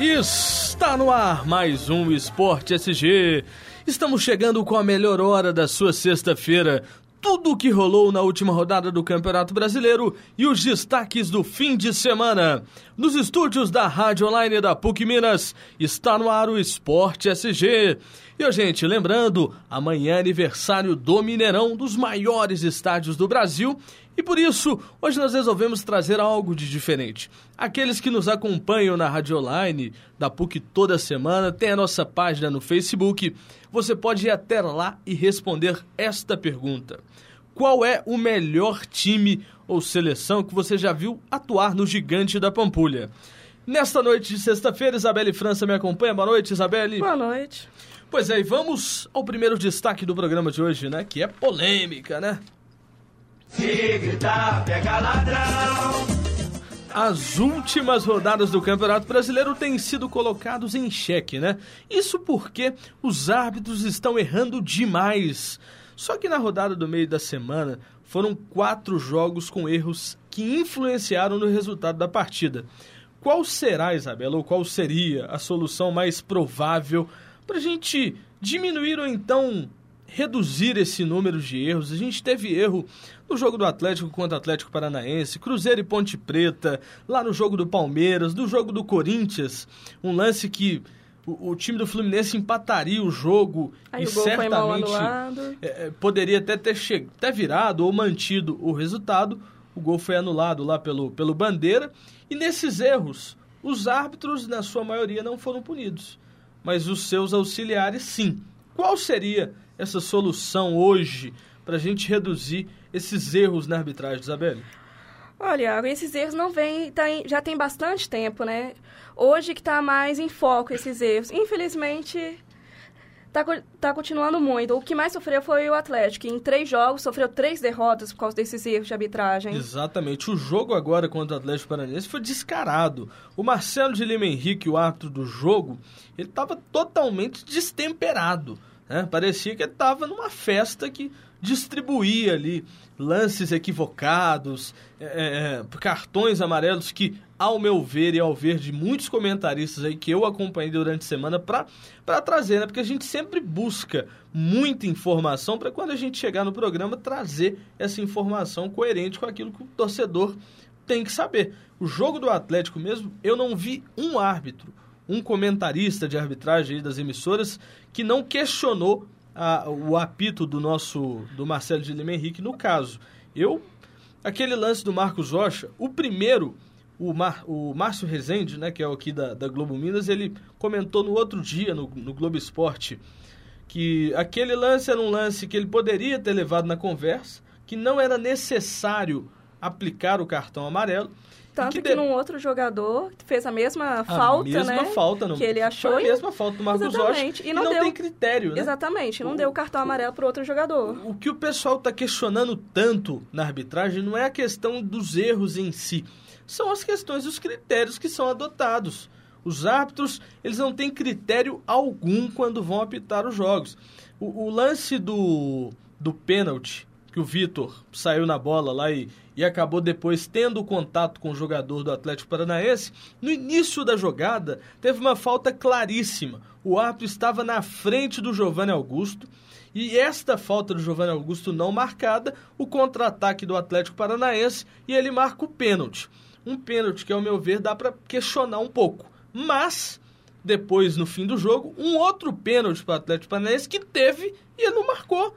Está no ar mais um Esporte SG. Estamos chegando com a melhor hora da sua sexta-feira. Tudo o que rolou na última rodada do Campeonato Brasileiro e os destaques do fim de semana. Nos estúdios da Rádio Online da PUC Minas, está no ar o Esporte SG. E, gente, lembrando, amanhã é aniversário do Mineirão, dos maiores estádios do Brasil, e por isso, hoje nós resolvemos trazer algo de diferente. Aqueles que nos acompanham na Rádio Online da PUC toda semana, tem a nossa página no Facebook. Você pode ir até lá e responder esta pergunta: Qual é o melhor time ou seleção que você já viu atuar no Gigante da Pampulha? Nesta noite de sexta-feira, Isabelle França me acompanha. Boa noite, Isabelle. Boa noite. Pois é, e vamos ao primeiro destaque do programa de hoje, né? Que é polêmica, né? Se gritar, pega ladrão. As últimas rodadas do Campeonato Brasileiro têm sido colocados em xeque, né? Isso porque os árbitros estão errando demais. Só que na rodada do meio da semana foram quatro jogos com erros que influenciaram no resultado da partida. Qual será, Isabela, ou qual seria a solução mais provável para a gente diminuir ou então reduzir esse número de erros. A gente teve erro no jogo do Atlético contra o Atlético Paranaense, Cruzeiro e Ponte Preta, lá no jogo do Palmeiras, no jogo do Corinthians, um lance que o, o time do Fluminense empataria o jogo Aí e o certamente é, é, poderia até ter, che... ter virado ou mantido o resultado. O gol foi anulado lá pelo, pelo Bandeira. E nesses erros, os árbitros, na sua maioria, não foram punidos. Mas os seus auxiliares, sim. Qual seria essa solução hoje para a gente reduzir esses erros na arbitragem, Isabelle? Olha, esses erros não vêm, tá já tem bastante tempo, né? Hoje que está mais em foco esses erros. Infelizmente, tá, tá continuando muito. O que mais sofreu foi o Atlético, que em três jogos sofreu três derrotas por causa desses erros de arbitragem. Exatamente. O jogo agora contra o Atlético Paranaense foi descarado. O Marcelo de Lima Henrique, o árbitro do jogo, ele estava totalmente destemperado. Né? Parecia que ele estava numa festa que distribuía ali lances equivocados, é, é, é, cartões amarelos que, ao meu ver e ao ver de muitos comentaristas aí que eu acompanhei durante a semana para trazer, né? Porque a gente sempre busca muita informação para quando a gente chegar no programa trazer essa informação coerente com aquilo que o torcedor tem que saber. O jogo do Atlético mesmo, eu não vi um árbitro um comentarista de arbitragem das emissoras que não questionou a, o apito do nosso do Marcelo de Lima Henrique no caso. Eu aquele lance do Marcos Rocha, o primeiro o, Mar, o Márcio Rezende, né, que é aqui da, da Globo Minas, ele comentou no outro dia no, no Globo Esporte que aquele lance era um lance que ele poderia ter levado na conversa, que não era necessário aplicar o cartão amarelo tanto que, que de... num outro jogador fez a mesma a falta, mesma né? falta, não. Que ele achou. Foi a mesma falta do Marcos Exatamente. Rocha. E não, não deu... tem critério, né? Exatamente. Não o... deu o cartão amarelo para outro jogador. O que o pessoal está questionando tanto na arbitragem não é a questão dos erros em si. São as questões dos critérios que são adotados. Os árbitros, eles não têm critério algum quando vão apitar os jogos. O, o lance do, do pênalti que o Vitor saiu na bola lá e, e acabou depois tendo contato com o jogador do Atlético Paranaense, no início da jogada teve uma falta claríssima. O árbitro estava na frente do Giovanni Augusto e esta falta do Giovanni Augusto não marcada, o contra-ataque do Atlético Paranaense e ele marca o pênalti. Um pênalti que, ao meu ver, dá para questionar um pouco. Mas, depois, no fim do jogo, um outro pênalti para o Atlético Paranaense que teve e ele não marcou.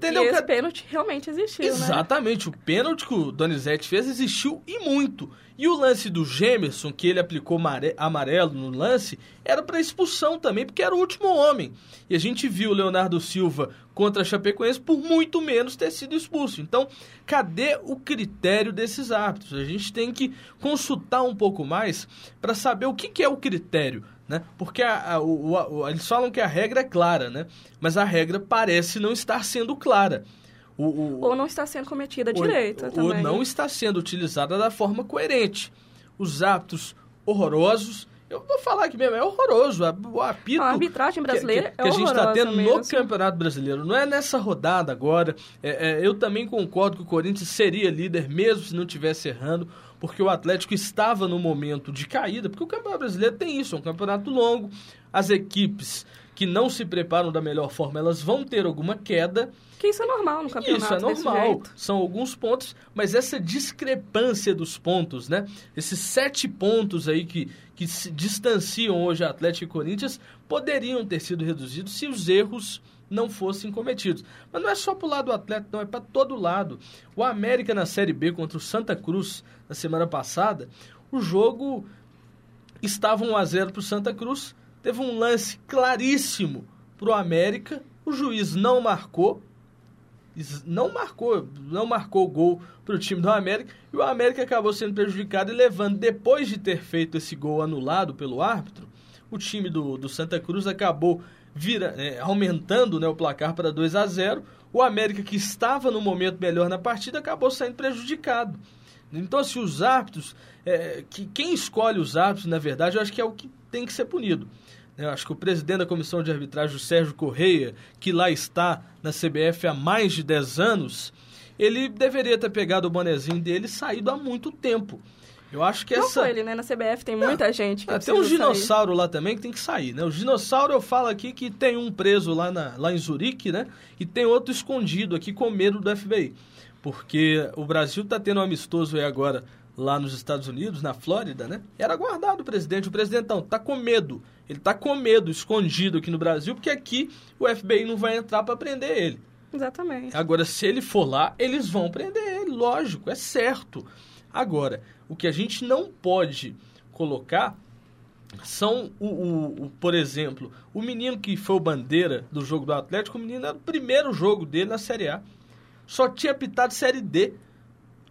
Entendeu? E esse pênalti realmente existiu, né? Exatamente. Né? O pênalti que o Donizete fez existiu e muito. E o lance do Gemerson, que ele aplicou amarelo no lance, era para expulsão também, porque era o último homem. E a gente viu o Leonardo Silva contra a Chapecoense por muito menos ter sido expulso. Então, cadê o critério desses árbitros? A gente tem que consultar um pouco mais para saber o que, que é o critério né? Porque a, a, o, a, eles falam que a regra é clara, né? Mas a regra parece não estar sendo clara. O, o, ou não está sendo cometida direito ou. Ou não está sendo utilizada da forma coerente. Os atos horrorosos Eu vou falar aqui mesmo, é horroroso. O apito. A arbitragem brasileira que, que, que é a gente está tendo mesmo. no Campeonato Brasileiro. Não é nessa rodada agora. É, é, eu também concordo que o Corinthians seria líder, mesmo se não tivesse errando, porque o Atlético estava no momento de caída, porque o Campeonato Brasileiro tem isso, é um campeonato longo. As equipes que não se preparam da melhor forma, elas vão ter alguma queda. Que isso é normal no campeonato. Isso é normal. São alguns pontos, mas essa discrepância dos pontos, né? Esses sete pontos aí que, que se distanciam hoje Atlético e Corinthians poderiam ter sido reduzidos se os erros não fossem cometidos. Mas não é só para o lado do Atlético, não, é para todo lado. O América na Série B contra o Santa Cruz na semana passada, o jogo estava 1 a 0 para o Santa Cruz, teve um lance claríssimo para o América, o juiz não marcou, não marcou, não marcou gol para o time do América e o América acabou sendo prejudicado e levando, depois de ter feito esse gol anulado pelo árbitro, o time do, do Santa Cruz acabou vira, é, aumentando né, o placar para 2 a 0 O América, que estava no momento melhor na partida, acabou saindo prejudicado. Então, se os árbitros, é, que, quem escolhe os árbitros, na verdade, eu acho que é o que tem que ser punido. Eu acho que o presidente da comissão de arbitragem, o Sérgio Correia, que lá está na CBF há mais de 10 anos, ele deveria ter pegado o bonezinho dele e saído há muito tempo. Eu acho que Não essa. só ele, né? Na CBF tem muita é, gente que é, Tem um dinossauro lá também que tem que sair, né? O dinossauro eu falo aqui que tem um preso lá, na, lá em Zurique, né? E tem outro escondido aqui com medo do FBI. Porque o Brasil está tendo um amistoso aí agora lá nos Estados Unidos, na Flórida, né? Era guardado o presidente. O presidentão tá com medo. Ele tá com medo, escondido aqui no Brasil, porque aqui o FBI não vai entrar para prender ele. Exatamente. Agora, se ele for lá, eles vão prender ele, lógico, é certo. Agora, o que a gente não pode colocar são, o, o, o, por exemplo, o menino que foi o bandeira do jogo do Atlético, o menino era o primeiro jogo dele na Série A. Só tinha pitado Série D.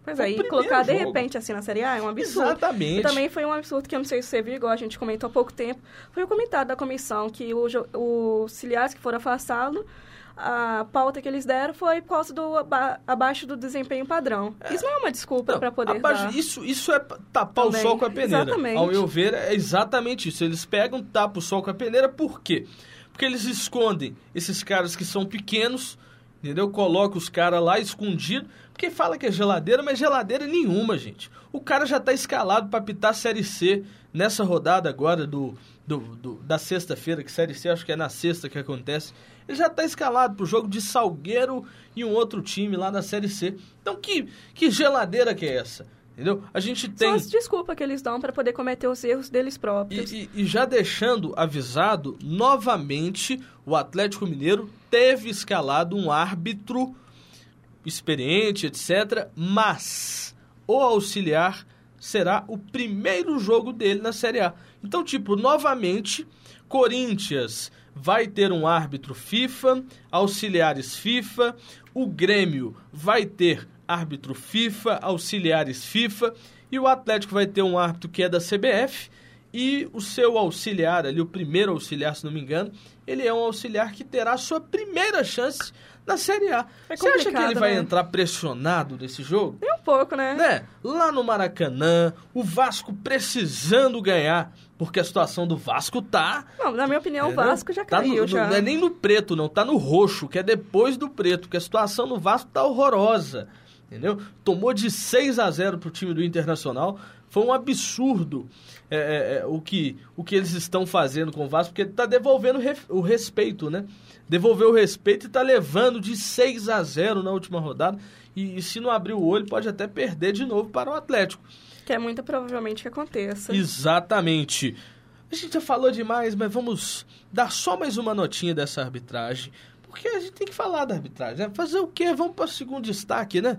Pois é, e colocar de repente assim na Série A é um absurdo. Exatamente. E também foi um absurdo que eu não sei se você viu, igual a gente comentou há pouco tempo, foi o comentário da comissão que o, o auxiliares que foram afastados, a pauta que eles deram foi por causa do abaixo do desempenho padrão. É. Isso não é uma desculpa para poder abaixo, dar. Isso, isso é tapar também. o sol com a peneira. Exatamente. Ao meu ver, é exatamente isso. Eles pegam, tapam o sol com a peneira, por quê? Porque eles escondem esses caras que são pequenos, entendeu? Coloca os caras lá escondido, porque fala que é geladeira, mas geladeira nenhuma, gente. O cara já está escalado para pitar Série C nessa rodada agora do, do, do da sexta-feira, que Série C acho que é na sexta que acontece. Ele já está escalado para o jogo de Salgueiro e um outro time lá na Série C. Então, que, que geladeira que é essa? Entendeu? A gente tem. Só as desculpas que eles dão para poder cometer os erros deles próprios. E, e, e, já deixando avisado, novamente, o Atlético Mineiro teve escalado um árbitro experiente, etc. Mas o auxiliar será o primeiro jogo dele na Série A. Então, tipo, novamente, Corinthians vai ter um árbitro FIFA, auxiliares FIFA, o Grêmio vai ter árbitro FIFA, auxiliares FIFA, e o Atlético vai ter um árbitro que é da CBF, e o seu auxiliar ali, o primeiro auxiliar, se não me engano, ele é um auxiliar que terá sua primeira chance na Série A. É Você acha que ele vai né? entrar pressionado nesse jogo? Nem um pouco, né? né? Lá no Maracanã, o Vasco precisando ganhar, porque a situação do Vasco tá... Não, na minha opinião, o Vasco já tá caiu. No, já. Não é nem no preto, não. Tá no roxo, que é depois do preto, porque a situação no Vasco tá horrorosa. Entendeu? Tomou de 6 a 0 pro time do Internacional. Foi um absurdo é, é, é, o, que, o que eles estão fazendo com o Vasco, porque ele está devolvendo o respeito, né? Devolveu o respeito e está levando de 6 a 0 na última rodada. E, e, se não abrir o olho, pode até perder de novo para o Atlético. Que é muito provavelmente que aconteça. Exatamente. A gente já falou demais, mas vamos dar só mais uma notinha dessa arbitragem. Porque a gente tem que falar da arbitragem. Né? Fazer o quê? Vamos para o segundo destaque, né?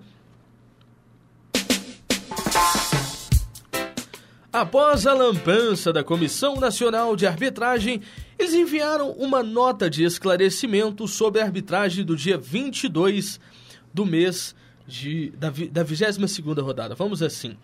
Após a lambança da Comissão Nacional de Arbitragem, eles enviaram uma nota de esclarecimento sobre a arbitragem do dia 22 do mês de, da, da 22ª rodada. Vamos assim.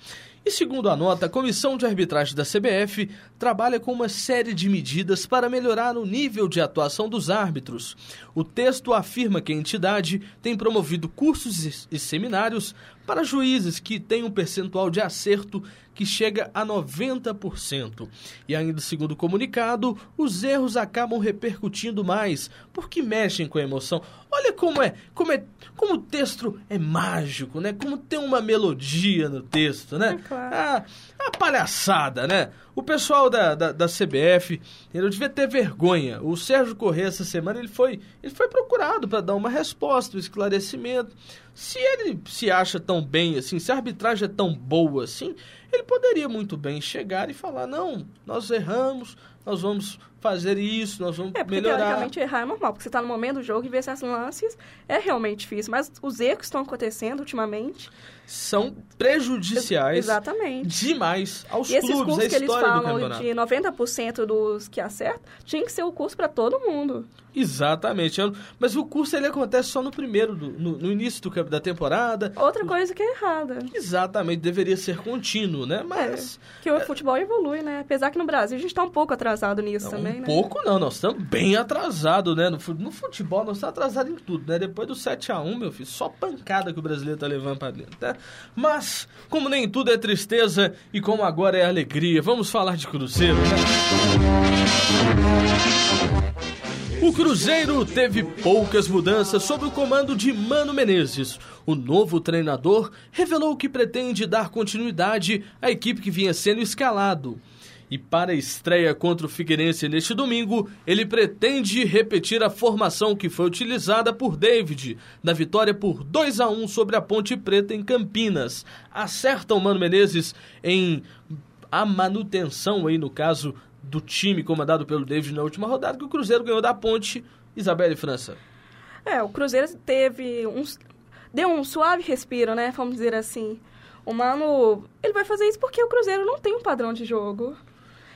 E segundo a nota, a Comissão de Arbitragem da CBF trabalha com uma série de medidas para melhorar o nível de atuação dos árbitros. O texto afirma que a entidade tem promovido cursos e seminários para juízes que têm um percentual de acerto que chega a 90%. E ainda segundo o comunicado, os erros acabam repercutindo mais, porque mexem com a emoção. Olha como é, como é, como o texto é mágico, né? Como tem uma melodia no texto, né? É claro. Ah, a palhaçada, né? O pessoal da, da, da CBF, ele devia ter vergonha. O Sérgio Corrêa, essa semana, ele foi, ele foi procurado para dar uma resposta, um esclarecimento. Se ele se acha tão bem assim, se a arbitragem é tão boa assim, ele poderia muito bem chegar e falar: não, nós erramos, nós vamos fazer isso, nós vamos É, porque melhorar. teoricamente errar é normal, porque você tá no momento do jogo e ver esses lances é realmente difícil. Mas os erros que estão acontecendo ultimamente. São prejudiciais Exatamente. demais aos E esses clubes, cursos que eles falam de 90% dos que acertam, tinha que ser o curso para todo mundo. Exatamente. Mas o curso ele acontece só no primeiro, do- no, no início do, da temporada. Outra coisa que é errada. Exatamente, deveria ser contínuo, né? Mas Que o futebol evolui, né? Apesar que no Brasil a gente tá um pouco atrasado nisso não, também, um né? pouco não, nós estamos bem atrasados, né? No, no futebol nós estamos atrasados em tudo, né? Depois do 7x1, meu filho, só pancada que o brasileiro tá levando pra dentro, né? Mas, como nem tudo é tristeza e como agora é alegria, vamos falar de Cruzeiro, né? O Cruzeiro teve poucas mudanças sob o comando de Mano Menezes. O novo treinador revelou que pretende dar continuidade à equipe que vinha sendo escalado. E para a estreia contra o Figueirense neste domingo, ele pretende repetir a formação que foi utilizada por David, na vitória por 2 a 1 sobre a Ponte Preta em Campinas. Acerta o Mano Menezes em a manutenção aí no caso do time comandado pelo David na última rodada, que o Cruzeiro ganhou da Ponte, Isabelle França. É, o Cruzeiro teve uns. Deu um suave respiro, né? Vamos dizer assim. O Mano. Ele vai fazer isso porque o Cruzeiro não tem um padrão de jogo.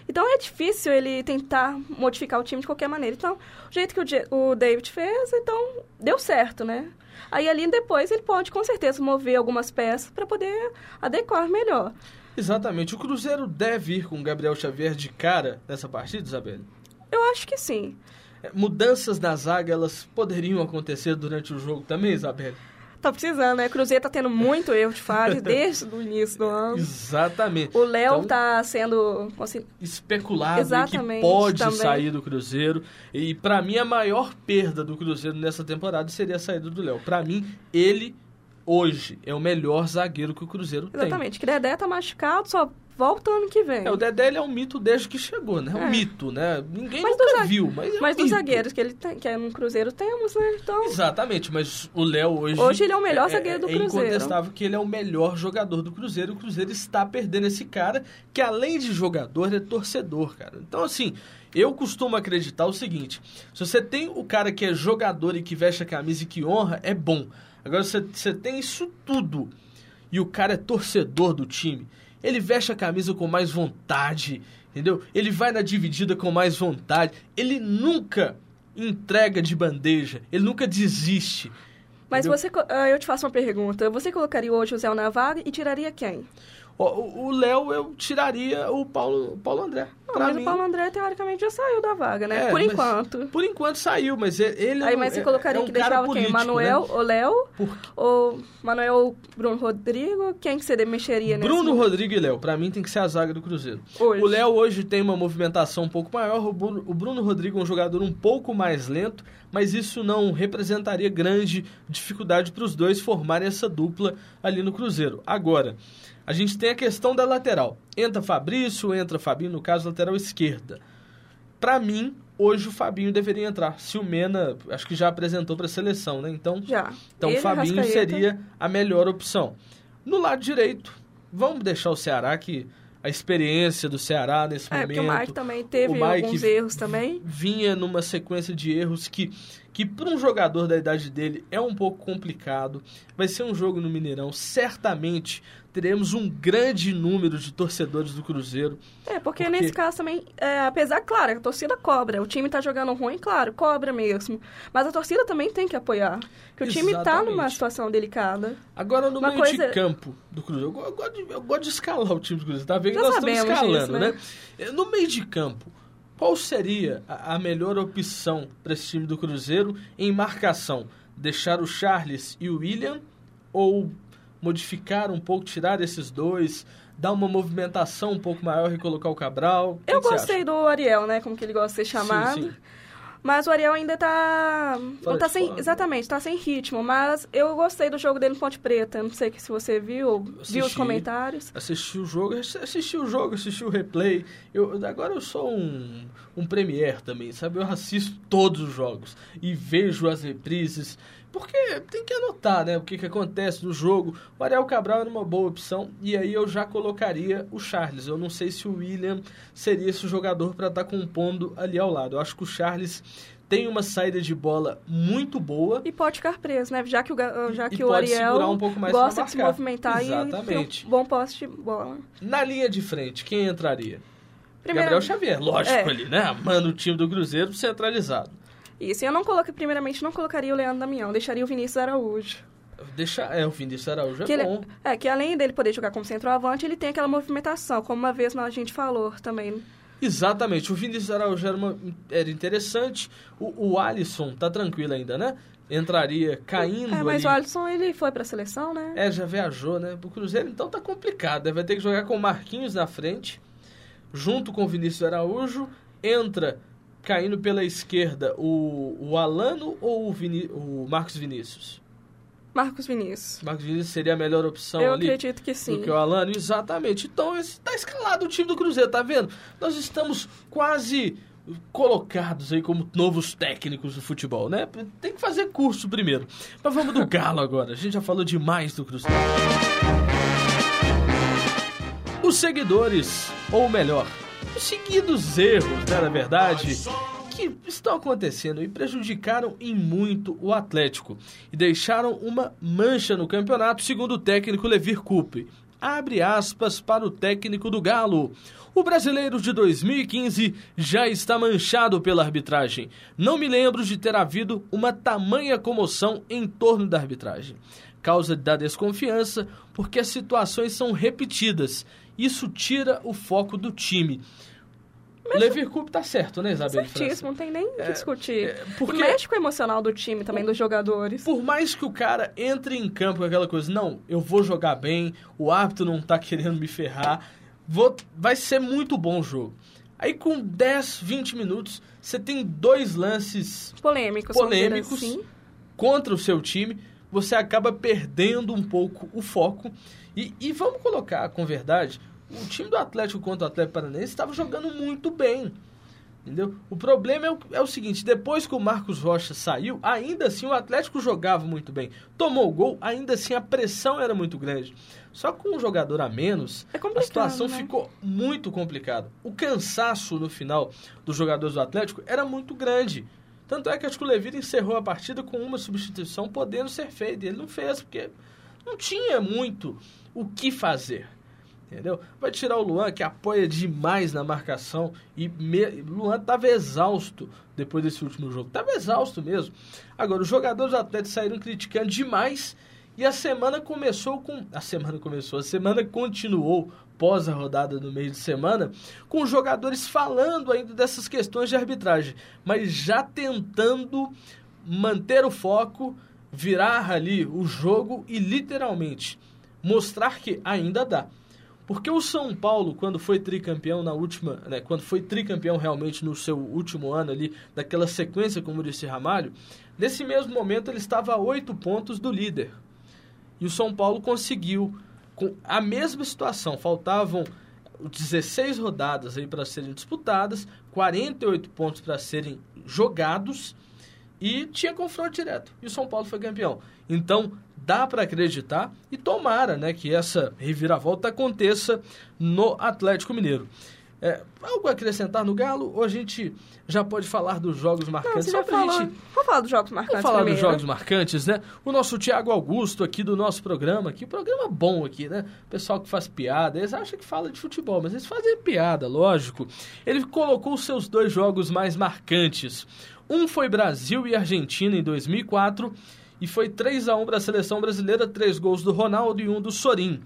Então é difícil ele tentar modificar o time de qualquer maneira. Então, o jeito que o David fez, então deu certo, né? Aí ali depois ele pode com certeza mover algumas peças para poder adequar melhor. Exatamente. O Cruzeiro deve ir com o Gabriel Xavier de cara nessa partida, Isabelle? Eu acho que sim. É, Mudanças na zaga, elas poderiam acontecer durante o jogo também, Isabelle? Tá precisando, né? O Cruzeiro tá tendo muito erro de fase desde o início do ano. Exatamente. O Léo Então, tá sendo. consi- especulado que Exatamente, pode também. sair do Cruzeiro. E pra mim a maior perda do Cruzeiro nessa temporada seria a saída do Léo. Pra mim, ele hoje é o melhor zagueiro que o Cruzeiro tem. Exatamente. Que Dedé tá machucado, só volta ano que vem. É, o Dedé ele é um mito desde que chegou, né? É um É. mito, né? Ninguém Mas nunca dos viu, mas é um Mas dos mito. zagueiros que ele tem, que é no Cruzeiro temos, né? Então. Exatamente, mas o Léo hoje... Hoje ele é o melhor zagueiro do é Cruzeiro. incontestável que ele é o melhor jogador do Cruzeiro. O Cruzeiro está perdendo esse cara que, além de jogador, é torcedor, cara. Então, assim, eu costumo acreditar o seguinte. Se você tem o cara que é jogador e que veste a camisa e que honra, é bom. Agora, você, você tem isso tudo e o cara é torcedor do time. Ele veste a camisa com mais vontade, entendeu? Ele vai na dividida com mais vontade. Ele nunca entrega de bandeja. Ele nunca desiste. Mas entendeu? você. ah, Eu te faço uma pergunta. Você colocaria hoje o Zé na vaga e tiraria quem? O Léo, eu tiraria o Paulo, o Paulo André. Não, Pra mas mim, o Paulo André, teoricamente, já saiu da vaga, né? É, Por enquanto. Por enquanto saiu, mas ele é Aí, mas você é- colocaria é um que deixava político, quem? Manuel, né? o Léo, ou Manuel Bruno Rodrigo? Quem que você mexeria nesse Bruno momento? Rodrigo e Léo, pra mim tem que ser a zaga do Cruzeiro. Hoje. O Léo hoje tem uma movimentação um pouco maior, o Bruno, o Bruno Rodrigo é um jogador um pouco mais lento, mas isso não representaria grande dificuldade para os dois formarem essa dupla ali no Cruzeiro. Agora, a gente tem a questão da lateral. Entra Fabrício, entra Fabinho, no caso, lateral esquerda. Pra mim, hoje o Fabinho deveria entrar. Se o Mena, acho que já apresentou para a seleção, né? Então, Já. então Ele, o Fabinho Arrascaeta. seria a melhor opção. No lado direito, vamos deixar o Ceará que a experiência do Ceará nesse É, porque o momento Mike também teve o Mike alguns erros também. vinha numa sequência de erros que que para um jogador da idade dele é um pouco complicado. Vai ser um jogo no Mineirão, certamente teremos um grande número de torcedores do Cruzeiro. É, porque, Porque- nesse caso também, é, apesar, claro, a torcida cobra. O time tá jogando ruim, claro, cobra mesmo. Mas a torcida também tem que apoiar. Porque o time tá Exatamente. numa situação delicada. Agora, no Uma meio coisa- de campo do Cruzeiro, eu, eu gosto de, eu gosto de escalar o time do Cruzeiro, tá vendo? que Já Nós estamos escalando, disso, né? né? No meio de campo, qual seria a, melhor opção para esse time do Cruzeiro em marcação? Deixar o Charles e o William ou modificar um pouco, tirar esses dois, dar uma movimentação um pouco maior e colocar o Cabral? Eu gostei do Ariel, né? Como que ele gosta de ser chamado. Sim, sim. Mas o Ariel ainda tá. Fora não tá sem. forma. Exatamente, tá sem ritmo. Mas eu gostei do jogo dele no Ponte Preta. Não sei se você viu, viu os Assisti. comentários. Assisti o jogo, assisti o jogo, assisti o replay. Eu, agora eu sou um, um premier também, sabe? Eu assisto todos os jogos e vejo as reprises. Porque tem que anotar, né? O que, que acontece no jogo. O Ariel Cabral era uma boa opção. E aí eu já colocaria o Charles. Eu não sei se o William seria esse jogador para estar compondo ali ao lado. Eu acho que o Charles tem uma saída de bola muito boa. E pode ficar preso, né? Já que o, já que o Ariel um gosta de se movimentar Exatamente. e um bom posse de bola. Na linha de frente, quem entraria? Primeiro- Gabriel Xavier, lógico É. ali, né? Manda o time do Cruzeiro centralizado. Isso, e eu não coloquei, primeiramente, não colocaria o Leandro Damião, deixaria o Vinícius Araújo. Deixa, é, o Vinícius Araújo é Que ele- bom. é, que além dele poder jogar como centroavante, ele tem aquela movimentação, como uma vez a gente falou também. Exatamente, o Vinícius Araújo era, uma- era interessante. O, o Alisson tá tranquilo ainda, né? Entraria caindo É, mas ali. o Alisson, ele foi pra seleção, né? É, já viajou, né? O Cruzeiro então tá complicado. né? Vai ter que jogar com o Marquinhos na frente, junto com o Vinícius Araújo. Entra caindo pela esquerda o, o Alano ou o, Vini, o Marcos Vinícius? Marcos Vinícius. Marcos Vinícius seria a melhor opção eu ali acredito que sim. do que o Alano? Exatamente. Então está escalado o time do Cruzeiro, tá vendo? Nós estamos quase colocados aí como novos técnicos do futebol, né? Tem que fazer curso primeiro. Mas vamos do Galo agora. A gente já falou demais do Cruzeiro. Os seguidores, ou melhor, seguidos erros, né, na verdade, que estão acontecendo e prejudicaram em muito o Atlético e deixaram uma mancha no campeonato, segundo o técnico Levir Coupe. Abre aspas para o técnico do Galo. O brasileiro de 2015 já está manchado pela arbitragem. Não me lembro de ter havido uma tamanha comoção em torno da arbitragem. Causa da desconfiança porque as situações são repetidas. Isso tira o foco do time. O Levir Coupe tá certo, né, Isabel? Certíssimo, não tem nem o que discutir. é, porque- Mexe com o emocional do time também, dos jogadores. Por mais que o cara entre em campo com aquela coisa, não, eu vou jogar bem, o árbitro não tá querendo me ferrar, vou, vai ser muito bom o jogo. Aí com 10, 20 minutos, você tem dois lances Polêmicos, polêmicos assim. contra o seu time, você acaba perdendo um pouco o foco. E, e vamos colocar com verdade, o time do Atlético contra o Atlético Paranaense estava jogando muito bem. Entendeu? O problema é o, é o seguinte, depois que o Marcos Rocha saiu, ainda assim o Atlético jogava muito bem. Tomou o gol, ainda assim a pressão era muito grande. Só com um jogador a menos, É a situação né? ficou muito complicada. O cansaço no final dos jogadores do Atlético era muito grande. Tanto é que acho que o encerrou a partida com uma substituição podendo ser feita. E ele não fez, porque não tinha muito o que fazer. Entendeu? Vai tirar o Luan, que apoia demais na marcação. E me... Luan estava exausto depois desse último jogo. Estava exausto mesmo. Agora, os jogadores do Atlético saíram criticando demais. E a semana começou com. A semana começou, a semana continuou pós a rodada no meio de semana, com os jogadores falando ainda dessas questões de arbitragem, mas já tentando manter o foco, virar ali o jogo e literalmente mostrar que ainda dá. Porque o São Paulo, quando foi tricampeão na última, né, quando foi tricampeão realmente no seu último ano ali, daquela sequência como disse Ramalho, nesse mesmo momento ele estava a oito pontos do líder. E o São Paulo conseguiu, com a mesma situação, faltavam 16 rodadas aí para serem disputadas, 48 pontos para serem jogados e tinha confronto direto. E o São Paulo foi campeão. Então, dá para acreditar e tomara, né, que essa reviravolta aconteça no Atlético Mineiro. É, algo a acrescentar no Galo ou a gente já pode falar dos jogos Não, marcantes? você Só pra falou. gente Vamos falar dos jogos marcantes Vamos falar primeiro. dos jogos marcantes, né? O nosso Tiago Augusto aqui do nosso programa, aqui, programa bom aqui, né? Pessoal que faz piada, eles acham que fala de futebol, mas eles fazem piada, lógico. Ele colocou os seus dois jogos mais marcantes. Um foi Brasil e Argentina em 2004 e foi 3 a 1 para a seleção brasileira, três gols do Ronaldo e um do Sorin.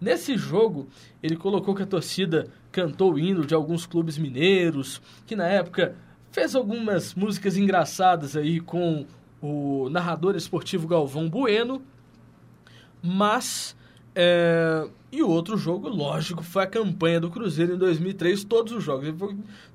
Nesse jogo, ele colocou que a torcida cantou o hino de alguns clubes mineiros, que na época fez algumas músicas engraçadas aí com o narrador esportivo Galvão Bueno. Mas é, e o outro jogo, lógico, foi a campanha do Cruzeiro em 2003, todos os jogos.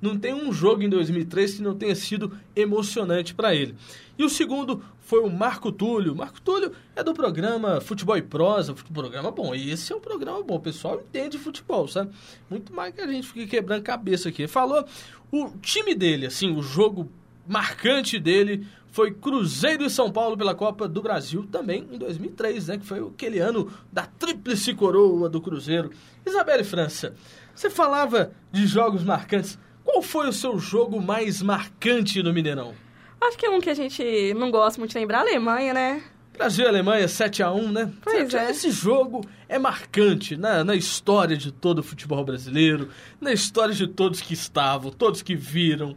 Não tem um jogo em 2003 que não tenha sido emocionante para ele. E o segundo foi o Marco Túlio. Marco Túlio é do programa Futebol e Prosa, programa bom. E esse é um programa bom, o pessoal entende futebol, sabe? Muito mais que a gente fique quebrando cabeça aqui. Falou o time dele, assim, o jogo marcante dele foi Cruzeiro e São Paulo pela Copa do Brasil também em 2003, né? Que foi aquele ano da tríplice coroa do Cruzeiro. Isabelle França, você falava de jogos marcantes. Qual foi o seu jogo mais marcante no Mineirão? Acho que é um que a gente não gosta muito de lembrar, a Alemanha, né? Brasil e Alemanha 7x1, né? Pois é. Esse jogo é marcante na, na história de todo o futebol brasileiro, na história de todos que estavam, todos que viram.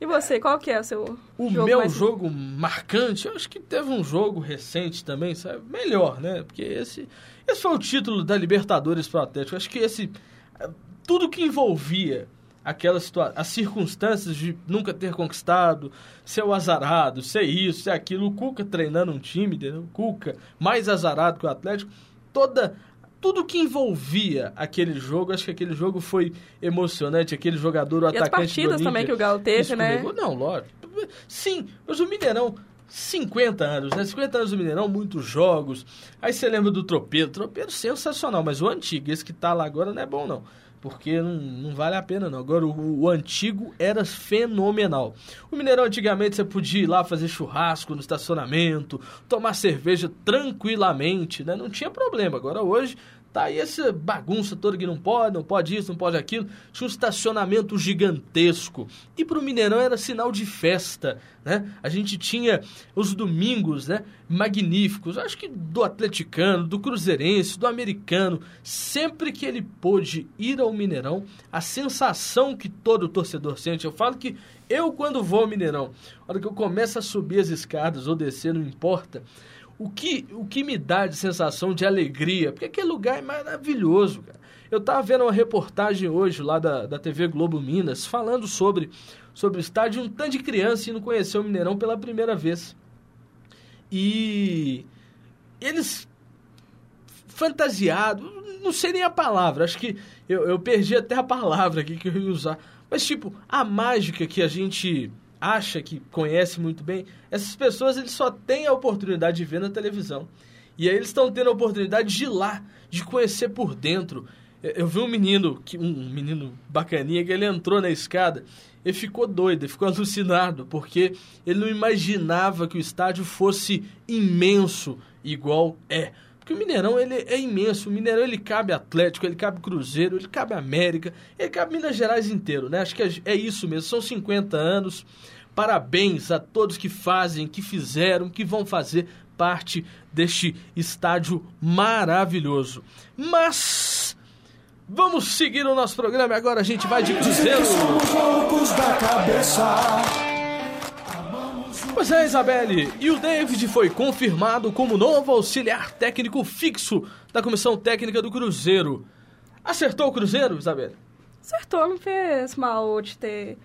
E você, qual que é o seu o jogo meu mais... jogo marcante? Eu acho que teve um jogo recente também, sabe? Melhor, né? Porque esse, esse foi o título da Libertadores pro Atlético. Acho que esse tudo que envolvia aquela situação, as circunstâncias de nunca ter conquistado, ser o azarado, ser isso, ser aquilo, o Cuca treinando um time, entendeu? O Cuca mais azarado que o Atlético, toda tudo que envolvia aquele jogo, acho que aquele jogo foi emocionante, aquele jogador, o e atacante as partidas também que o Galo teve, né? Não, lógico. Sim, mas o Mineirão, 50 anos, né? 50 anos do Mineirão, muitos jogos. Aí você lembra do Tropeiro. Tropeiro sensacional, mas o antigo, esse que tá lá agora não é bom, não. Porque não, não vale a pena, não. Agora, o, o, antigo era fenomenal. O Mineirão, antigamente, você podia ir lá fazer churrasco no estacionamento, tomar cerveja tranquilamente, né? Não tinha problema. Agora, hoje, Tá aí essa bagunça toda que não pode, não pode isso, não pode aquilo. Tinha um estacionamento gigantesco. E para o Mineirão era sinal de festa, né? A gente tinha os domingos, né? Magníficos. Acho que do atleticano, do cruzeirense, do americano. Sempre que ele pôde ir ao Mineirão, a sensação que todo torcedor sente. Eu falo que eu, quando vou ao Mineirão, a hora que eu começo a subir as escadas ou descer, não importa o que, o que me dá de sensação de alegria, porque aquele lugar é maravilhoso, cara. Eu estava vendo uma reportagem hoje lá da, da TV Globo Minas falando sobre, sobre o estádio um tanto de criança indo conhecer o Mineirão pela primeira vez. E eles fantasiados, não sei nem a palavra, acho que eu, eu perdi até a palavra aqui que eu ia usar. Mas, tipo, a mágica que a gente acha que conhece muito bem, essas pessoas eles só têm a oportunidade de ver na televisão. E aí eles estão tendo a oportunidade de ir lá, de conhecer por dentro. Eu vi um menino, um menino bacaninha, que ele entrou na escada e ficou doido, ele ficou alucinado, porque ele não imaginava que o estádio fosse imenso igual é. Porque o Mineirão ele é imenso. O Mineirão ele cabe Atlético, ele cabe Cruzeiro, ele cabe América, ele cabe Minas Gerais inteiro, né? Acho que é, é isso mesmo. São 50 anos. Parabéns a todos que fazem, que fizeram, que vão fazer parte deste estádio maravilhoso. Mas vamos seguir o nosso programa. Agora a gente vai de Cruzeiro. Somos loucos da cabeça. Pois é, Isabelle, e o David foi confirmado como novo auxiliar técnico fixo da comissão técnica do Cruzeiro. Acertou o Cruzeiro, Isabelle? Acertou, não fez mal de ter.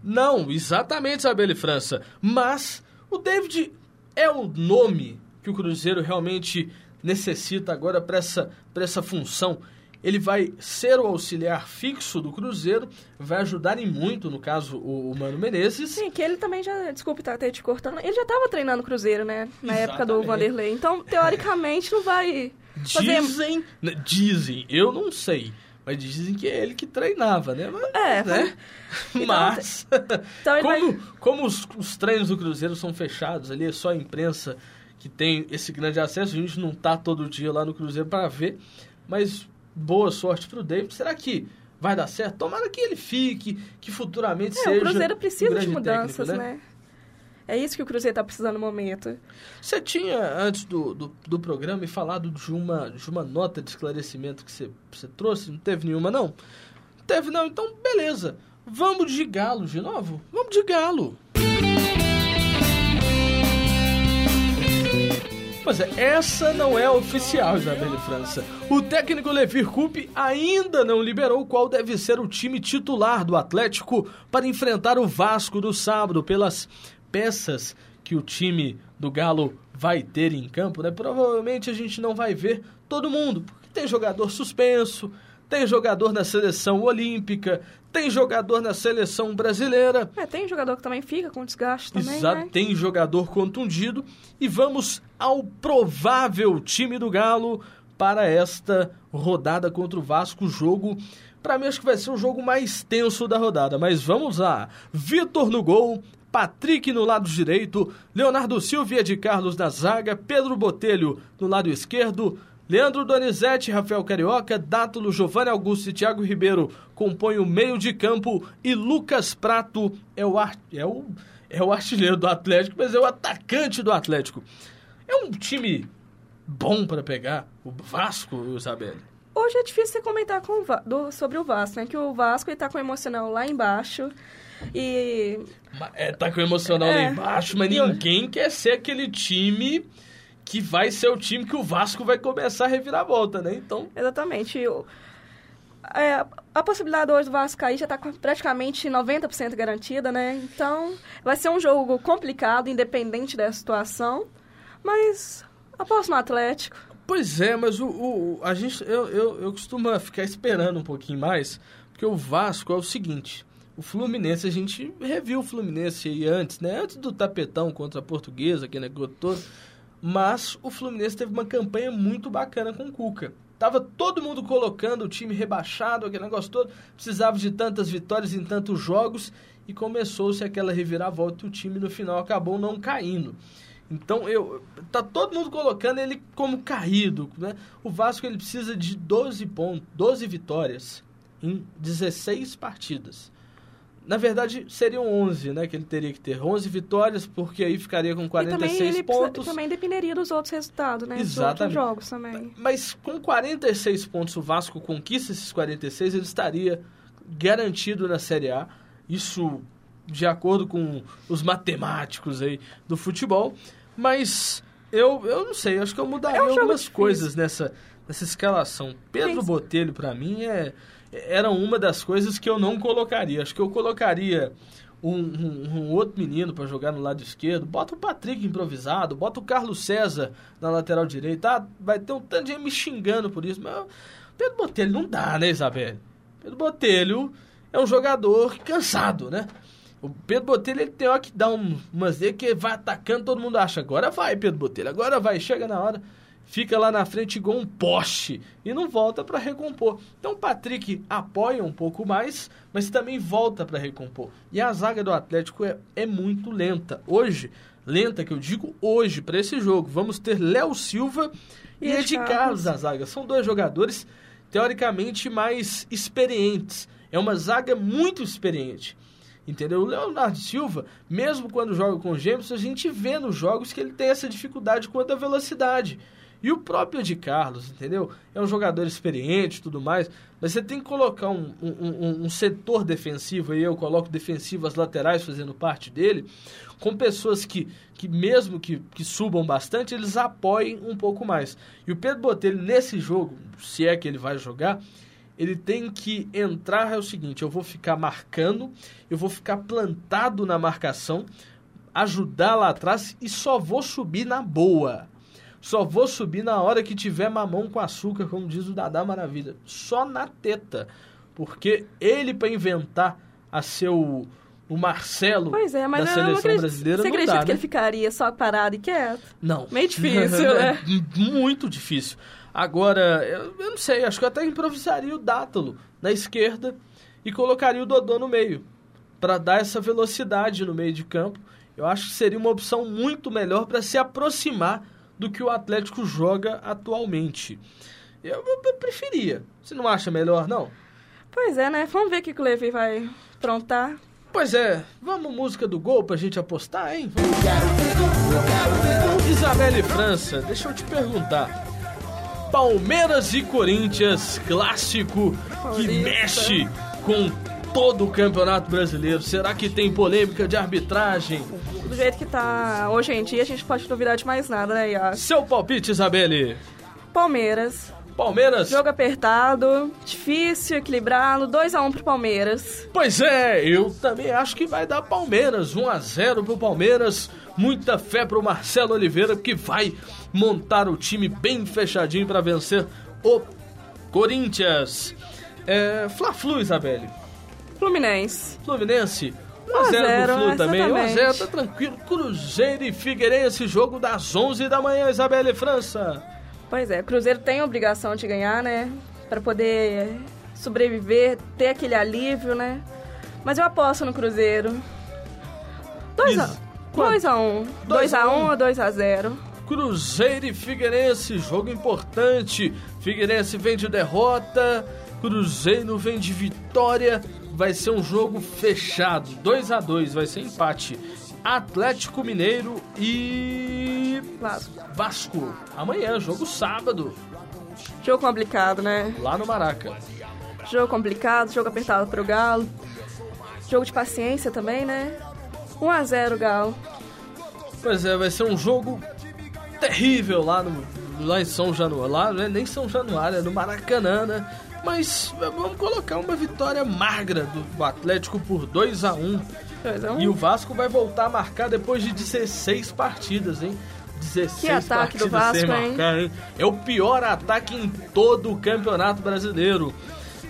Não, exatamente, Isabelle França. Mas o David é o nome que o Cruzeiro realmente necessita agora para essa, essa função ele vai ser o auxiliar fixo do Cruzeiro, vai ajudar em muito, no caso, o, o Mano Menezes. Sim, que ele também já, desculpe estar até te cortando, ele já estava treinando o Cruzeiro, né? Na Exatamente. época do Vanderlei. Então, teoricamente, não vai fazer... Dizem, né, dizem, eu não sei. Mas dizem que é ele que treinava, né? Mas, é, né? Então, mas então como, vai... como os, os, treinos do Cruzeiro são fechados, ali é só a imprensa que tem esse grande acesso, a gente não tá todo dia lá no Cruzeiro para ver, mas boa sorte para o David. Será que vai dar certo? Tomara que ele fique, que futuramente é, seja. O Cruzeiro precisa um de mudanças, técnico, né? né? É isso que o Cruzeiro está precisando no momento. Você tinha, antes do, do, do, programa, falado de uma, de uma nota de esclarecimento que você, você trouxe? Não teve nenhuma, não? Não teve, não? Então, beleza. Vamos de galo de novo? Vamos de galo. Pois é, essa não é oficial, Isabelle França. O técnico Levir Coupe ainda não liberou qual deve ser o time titular do Atlético para enfrentar o Vasco no sábado pelas peças que o time do Galo vai ter em campo, né? Provavelmente a gente não vai ver todo mundo, porque tem jogador suspenso, tem jogador na seleção olímpica, tem jogador na seleção brasileira. É, tem jogador que também fica com desgaste também, Exato, né? tem jogador contundido. E vamos ao provável time do Galo para esta rodada contra o Vasco. Jogo, para mim, acho que vai ser o jogo mais tenso da rodada. Mas vamos lá. Vitor no gol, Patrick no lado direito, Leonardo Silva de Carlos na zaga, Pedro Botelho no lado esquerdo, Leandro Donizete, Rafael Carioca, Dátulo, Giovanni Augusto e Thiago Ribeiro compõem o meio de campo e Lucas Prato é o, ar... é o... é o artilheiro do Atlético, mas é o atacante do Atlético. É um time bom para pegar o Vasco, Isabelle? Hoje é difícil você comentar com o do- sobre o Vasco, né? Que o Vasco ele tá com o emocional lá embaixo e É, tá com o emocional lá É. embaixo, mas eu- ninguém quer ser aquele time que vai ser o time que o Vasco vai começar a revirar a volta, né? Então, Exatamente. O- é, a possibilidade hoje do Vasco cair já está praticamente 90% garantida, né? Então, vai ser um jogo complicado, independente da situação. Mas aposto no Atlético. Pois é, mas o, o- a gente, eu, eu, eu costumo ficar esperando um pouquinho mais, porque o Vasco é o seguinte, o Fluminense, a gente reviu o Fluminense aí antes, né? Antes do tapetão contra a Portuguesa, que negou todo, mas o Fluminense teve uma campanha muito bacana com o Cuca. Tava todo mundo colocando o time rebaixado, aquele negócio todo, precisava de tantas vitórias em tantos jogos, e começou-se aquela reviravolta e o time no final acabou não caindo. Então, eu tá todo mundo colocando ele como caído, né? O Vasco ele precisa de 12 pontos, 12 vitórias em 16 partidas. Na verdade, seriam 11, né, que ele teria que ter 11 vitórias, porque aí ficaria com e também 46 ele precisa- pontos. também dependeria dos outros resultados, né? Dos Exatamente. outros jogos também. Mas com 46 pontos o Vasco conquista esses 46, ele estaria garantido na Série A. Isso de acordo com os matemáticos aí do futebol. Mas eu, eu não sei, acho que eu mudaria É um algumas difícil. coisas nessa, nessa escalação. Pedro Sim. Botelho, para mim, é, era uma das coisas que eu não colocaria. Acho que eu colocaria um, um- um outro menino para jogar no lado esquerdo. Bota o Patrick improvisado, bota o Carlos César na lateral direita. Ah, vai ter um tanto de gente me xingando por isso, mas Pedro Botelho não dá, né, Isabel? Pedro Botelho é um jogador cansado, né? O Pedro Botelho ele tem hora que dá um, umas que vai atacando, todo mundo acha, agora vai, Pedro Botelho, agora vai, chega na hora, fica lá na frente igual um poste e não volta para recompor. Então o Patrick apoia um pouco mais, mas também volta para recompor. E a zaga do Atlético é, é muito lenta. Hoje, lenta que eu digo hoje para esse jogo, vamos ter Léo Silva e, E Ed Carlos Carlos. zaga. São dois jogadores teoricamente mais experientes. É uma zaga muito experiente. Entendeu? O Leonardo Silva, mesmo quando joga com o Gêmeos, a gente vê nos jogos que ele tem essa dificuldade quanto à velocidade. E o próprio de Carlos, entendeu? É um jogador experiente e tudo mais, mas você tem que colocar um, um, um- um setor defensivo, aí eu coloco defensivo, as laterais fazendo parte dele, com pessoas que, que mesmo que, que subam bastante, eles apoiem um pouco mais. E o Pedro Botelho, nesse jogo, se é que ele vai jogar, ele tem que entrar é o seguinte, eu vou ficar marcando, eu vou ficar plantado na marcação, ajudar lá atrás e só vou subir na boa. Só vou subir na hora que tiver mamão com açúcar, como diz o Dadá Maravilha. Só na teta. Porque ele, para inventar a seu o Marcelo Pois é, mas da seleção acredito. brasileira, Você não acredita dá, que né? ele ficaria só parado e quieto? Não. Meio difícil, né? É Muito difícil. Agora, eu, eu não sei, acho que eu até improvisaria o Dátalo na esquerda e colocaria o Dodô no meio, para dar essa velocidade no meio de campo. Eu acho que seria uma opção muito melhor para se aproximar do que o Atlético joga atualmente. Eu, eu- eu preferia. Você não acha melhor, não? Pois é, né? Vamos ver o que o Levi vai aprontar. Pois é, vamos música do gol pra gente apostar, hein? Vamos. Isabelle França, deixa eu te perguntar. Palmeiras e Corinthians, clássico que mexe com todo o Campeonato Brasileiro. Será que tem polêmica de arbitragem? Do jeito que tá hoje em dia, a gente pode duvidar de mais nada, né, Iago? Seu palpite, Isabelle? Palmeiras. Palmeiras? Jogo apertado, difícil, equilibrado, 2x1 pro Palmeiras. Pois é, eu também acho que vai dar Palmeiras. 1 a 0 pro Palmeiras. muita fé pro Marcelo Oliveira, que vai montar o time bem fechadinho para vencer o Corinthians. É, Fla-Flu, Isabelle. Fluminense. Fluminense. 1x0 pro Flu também. 1x0, tá tranquilo. Cruzeiro e Figueirense, jogo das 11 da manhã, Isabelle França. Pois é, Cruzeiro tem a obrigação de ganhar, né? Para poder sobreviver, ter aquele alívio, né? Mas eu aposto no Cruzeiro. 2x1. 2x1. 2x1 ou 2x0? Cruzeiro e Figueirense, jogo importante. Figueirense vem de derrota, Cruzeiro vem de vitória. Vai ser um jogo fechado, 2 a 2 vai ser empate. Atlético Mineiro e Vasco. Amanhã, jogo sábado. Jogo complicado, né? Lá no Maraca. Jogo complicado, jogo apertado pro Galo. Jogo de paciência também, né? 1 a 0 Galo. Pois é, vai ser um jogo terrível lá, no, lá em São Januário. Lá não é nem São Januário, é no Maracanã, né? Mas vamos colocar uma vitória magra do Atlético por 2 a 1 um. E o Vasco vai voltar a marcar depois de 16 partidas, hein? 16 que ataque do Vasco, sem marcar, hein? É o pior ataque em todo o Campeonato Brasileiro.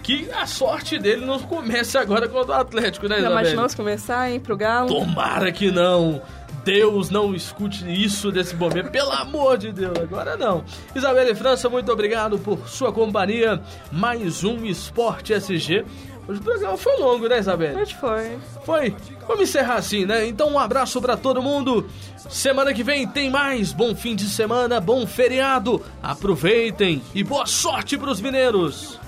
Que a sorte dele não comece agora contra o Atlético, né, Isabel? imaginou se começar, hein, pro Galo? Tomara que não! Deus não escute isso desse momento, pelo amor de Deus, agora não. Isabelle França, muito obrigado por sua companhia. Mais um Esporte SG. Hoje o programa foi longo, né, Isabelle? Hoje foi. Foi. Vamos encerrar assim, né? Então um abraço para todo mundo. Semana que vem tem mais. Bom fim de semana, bom feriado. Aproveitem e boa sorte para os mineiros.